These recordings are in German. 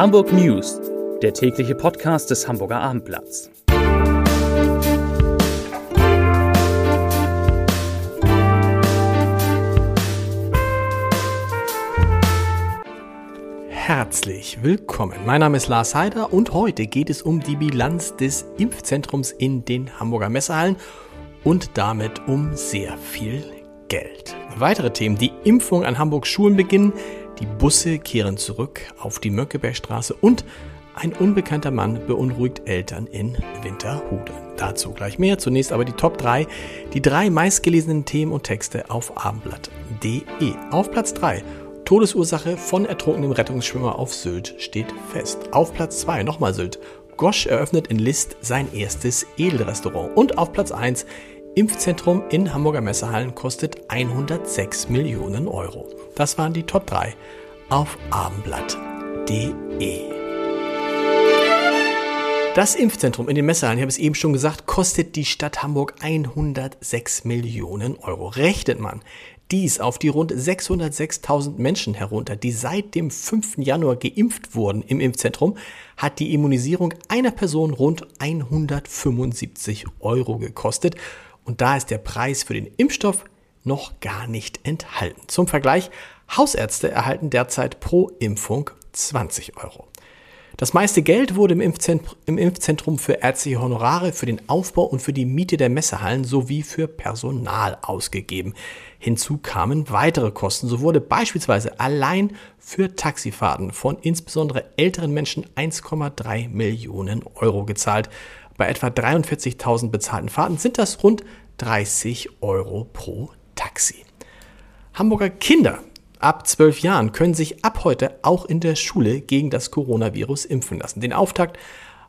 Hamburg News, der tägliche Podcast des Hamburger Abendblatts. Herzlich willkommen. Mein Name ist Lars Heider und heute geht es um die Bilanz des Impfzentrums in den Hamburger Messehallen und damit um sehr viel Geld. Weitere Themen, die Impfung an Hamburgs Schulen beginnen, die Busse kehren zurück auf die Mönckebergstraße und ein unbekannter Mann beunruhigt Eltern in Winterhude. Dazu gleich mehr. Zunächst aber die Top 3, die drei meistgelesenen Themen und Texte auf abendblatt.de. Auf Platz 3 Todesursache von ertrunkenem Rettungsschwimmer auf Sylt steht fest. Auf Platz 2 nochmal Sylt. Gosch eröffnet in List sein erstes Edelrestaurant. Und auf Platz 1 Impfzentrum in Hamburger Messehallen kostet 106 Millionen Euro. Das waren die Top 3 auf abendblatt.de. Das Impfzentrum in den Messehallen, ich habe es eben schon gesagt, kostet die Stadt Hamburg 106 Millionen Euro. Rechnet man dies auf die rund 606.000 Menschen herunter, die seit dem 5. Januar geimpft wurden im Impfzentrum, hat die Immunisierung einer Person rund 175 Euro gekostet. Und da ist der Preis für den Impfstoff noch gar nicht enthalten. Zum Vergleich, Hausärzte erhalten derzeit pro Impfung 20 Euro. Das meiste Geld wurde im Impfzentrum, im Impfzentrum für ärztliche Honorare, für den Aufbau und für die Miete der Messehallen sowie für Personal ausgegeben. Hinzu kamen weitere Kosten. So wurde beispielsweise allein für Taxifahrten von insbesondere älteren Menschen 1,3 Millionen Euro gezahlt. Bei etwa 43.000 bezahlten Fahrten sind das rund 30 Euro pro Taxi. Hamburger Kinder ab 12 Jahren können sich ab heute auch in der Schule gegen das Coronavirus impfen lassen. Den Auftakt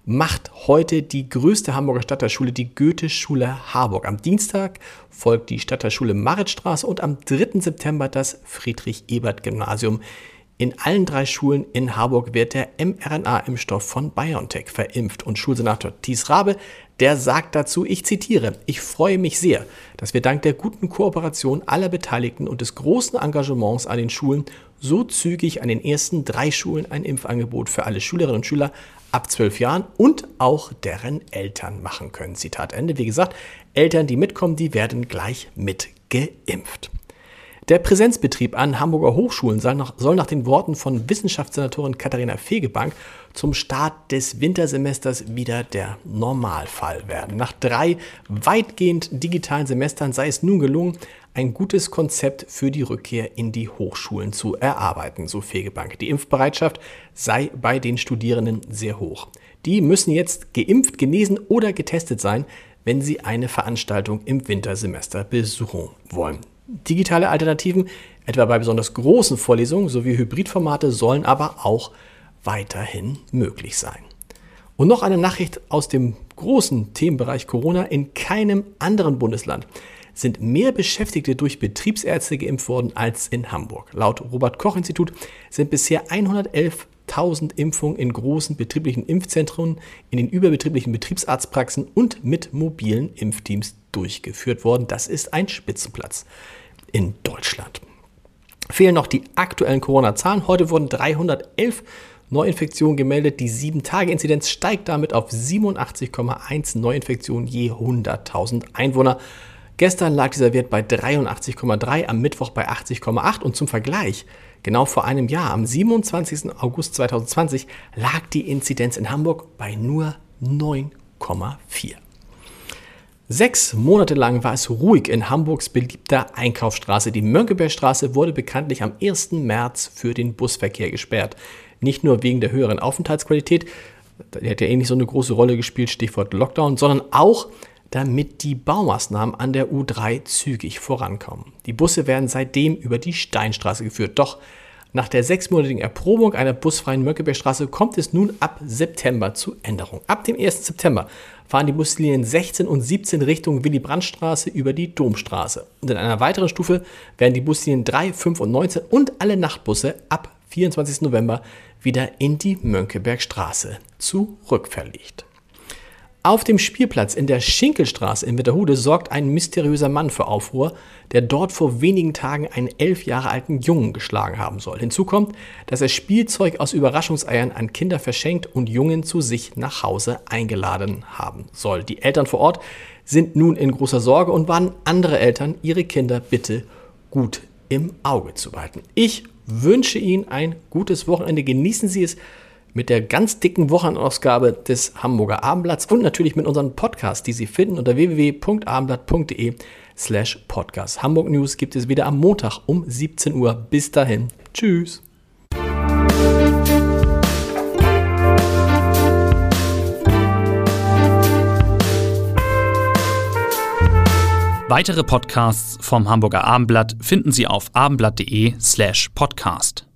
macht heute die größte Hamburger Stadtteilschule, die Goethe-Schule Harburg. Am Dienstag folgt die Stadtteilschule Maritstraße und am 3. September das Friedrich-Ebert-Gymnasium. In allen drei Schulen in Harburg wird der mRNA-Impfstoff von BioNTech verimpft. Und Schulsenator Thies Rabe, der sagt dazu, ich zitiere, ich freue mich sehr, dass wir dank der guten Kooperation aller Beteiligten und des großen Engagements an den Schulen so zügig an den ersten drei Schulen ein Impfangebot für alle Schülerinnen und Schüler ab zwölf Jahren und auch deren Eltern machen können. Zitat Ende. Wie gesagt, Eltern, die mitkommen, die werden gleich mitgeimpft. Der Präsenzbetrieb an Hamburger Hochschulen soll nach, soll nach, den Worten von Wissenschaftssenatorin Katharina Fegebank zum Start des Wintersemesters wieder der Normalfall werden. Nach drei weitgehend digitalen Semestern sei es nun gelungen, ein gutes Konzept für die Rückkehr in die Hochschulen zu erarbeiten, so Fegebank. Die Impfbereitschaft sei bei den Studierenden sehr hoch. Die müssen jetzt geimpft, genesen oder getestet sein, wenn sie eine Veranstaltung im Wintersemester besuchen wollen. Digitale Alternativen, etwa bei besonders großen Vorlesungen sowie Hybridformate, sollen aber auch weiterhin möglich sein. Und noch eine Nachricht aus dem großen Themenbereich Corona. In keinem anderen Bundesland sind mehr Beschäftigte durch Betriebsärzte geimpft worden als in Hamburg. Laut Robert Koch Institut sind bisher 111.000 Impfungen in großen betrieblichen Impfzentren, in den überbetrieblichen Betriebsarztpraxen und mit mobilen Impfteams durchgeführt worden. Das ist ein Spitzenplatz in Deutschland. Fehlen noch die aktuellen Corona-Zahlen. Heute wurden 311 Neuinfektionen gemeldet. Die 7-Tage-Inzidenz steigt damit auf 87,1 Neuinfektionen je 100.000 Einwohner. Gestern lag dieser Wert bei 83,3, am Mittwoch bei 80,8 und zum Vergleich, genau vor einem Jahr, am 27. August 2020, lag die Inzidenz in Hamburg bei nur 9,4. Sechs Monate lang war es ruhig in Hamburgs beliebter Einkaufsstraße. Die Mönckebergstraße wurde bekanntlich am 1. März für den Busverkehr gesperrt. Nicht nur wegen der höheren Aufenthaltsqualität, die hat ja eh nicht so eine große Rolle gespielt, Stichwort Lockdown, sondern auch damit die Baumaßnahmen an der U3 zügig vorankommen. Die Busse werden seitdem über die Steinstraße geführt. Doch nach der sechsmonatigen Erprobung einer busfreien Mönckebergstraße kommt es nun ab September zu Änderungen. Ab dem 1. September fahren die Buslinien 16 und 17 Richtung Willy-Brandt-Straße über die Domstraße. Und in einer weiteren Stufe werden die Buslinien 3, 5 und 19 und alle Nachtbusse ab 24. November wieder in die Mönckebergstraße zurückverlegt. Auf dem Spielplatz in der Schinkelstraße in Witterhude sorgt ein mysteriöser Mann für Aufruhr, der dort vor wenigen Tagen einen elf Jahre alten Jungen geschlagen haben soll. Hinzu kommt, dass er Spielzeug aus Überraschungseiern an Kinder verschenkt und Jungen zu sich nach Hause eingeladen haben soll. Die Eltern vor Ort sind nun in großer Sorge und warnen andere Eltern, ihre Kinder bitte gut im Auge zu behalten. Ich wünsche Ihnen ein gutes Wochenende. Genießen Sie es mit der ganz dicken Wochenausgabe des Hamburger Abendblatts und natürlich mit unseren Podcasts, die Sie finden unter www.abendblatt.de slash podcast. Hamburg News gibt es wieder am Montag um 17 Uhr. Bis dahin. Tschüss. Weitere Podcasts vom Hamburger Abendblatt finden Sie auf abendblatt.de slash podcast.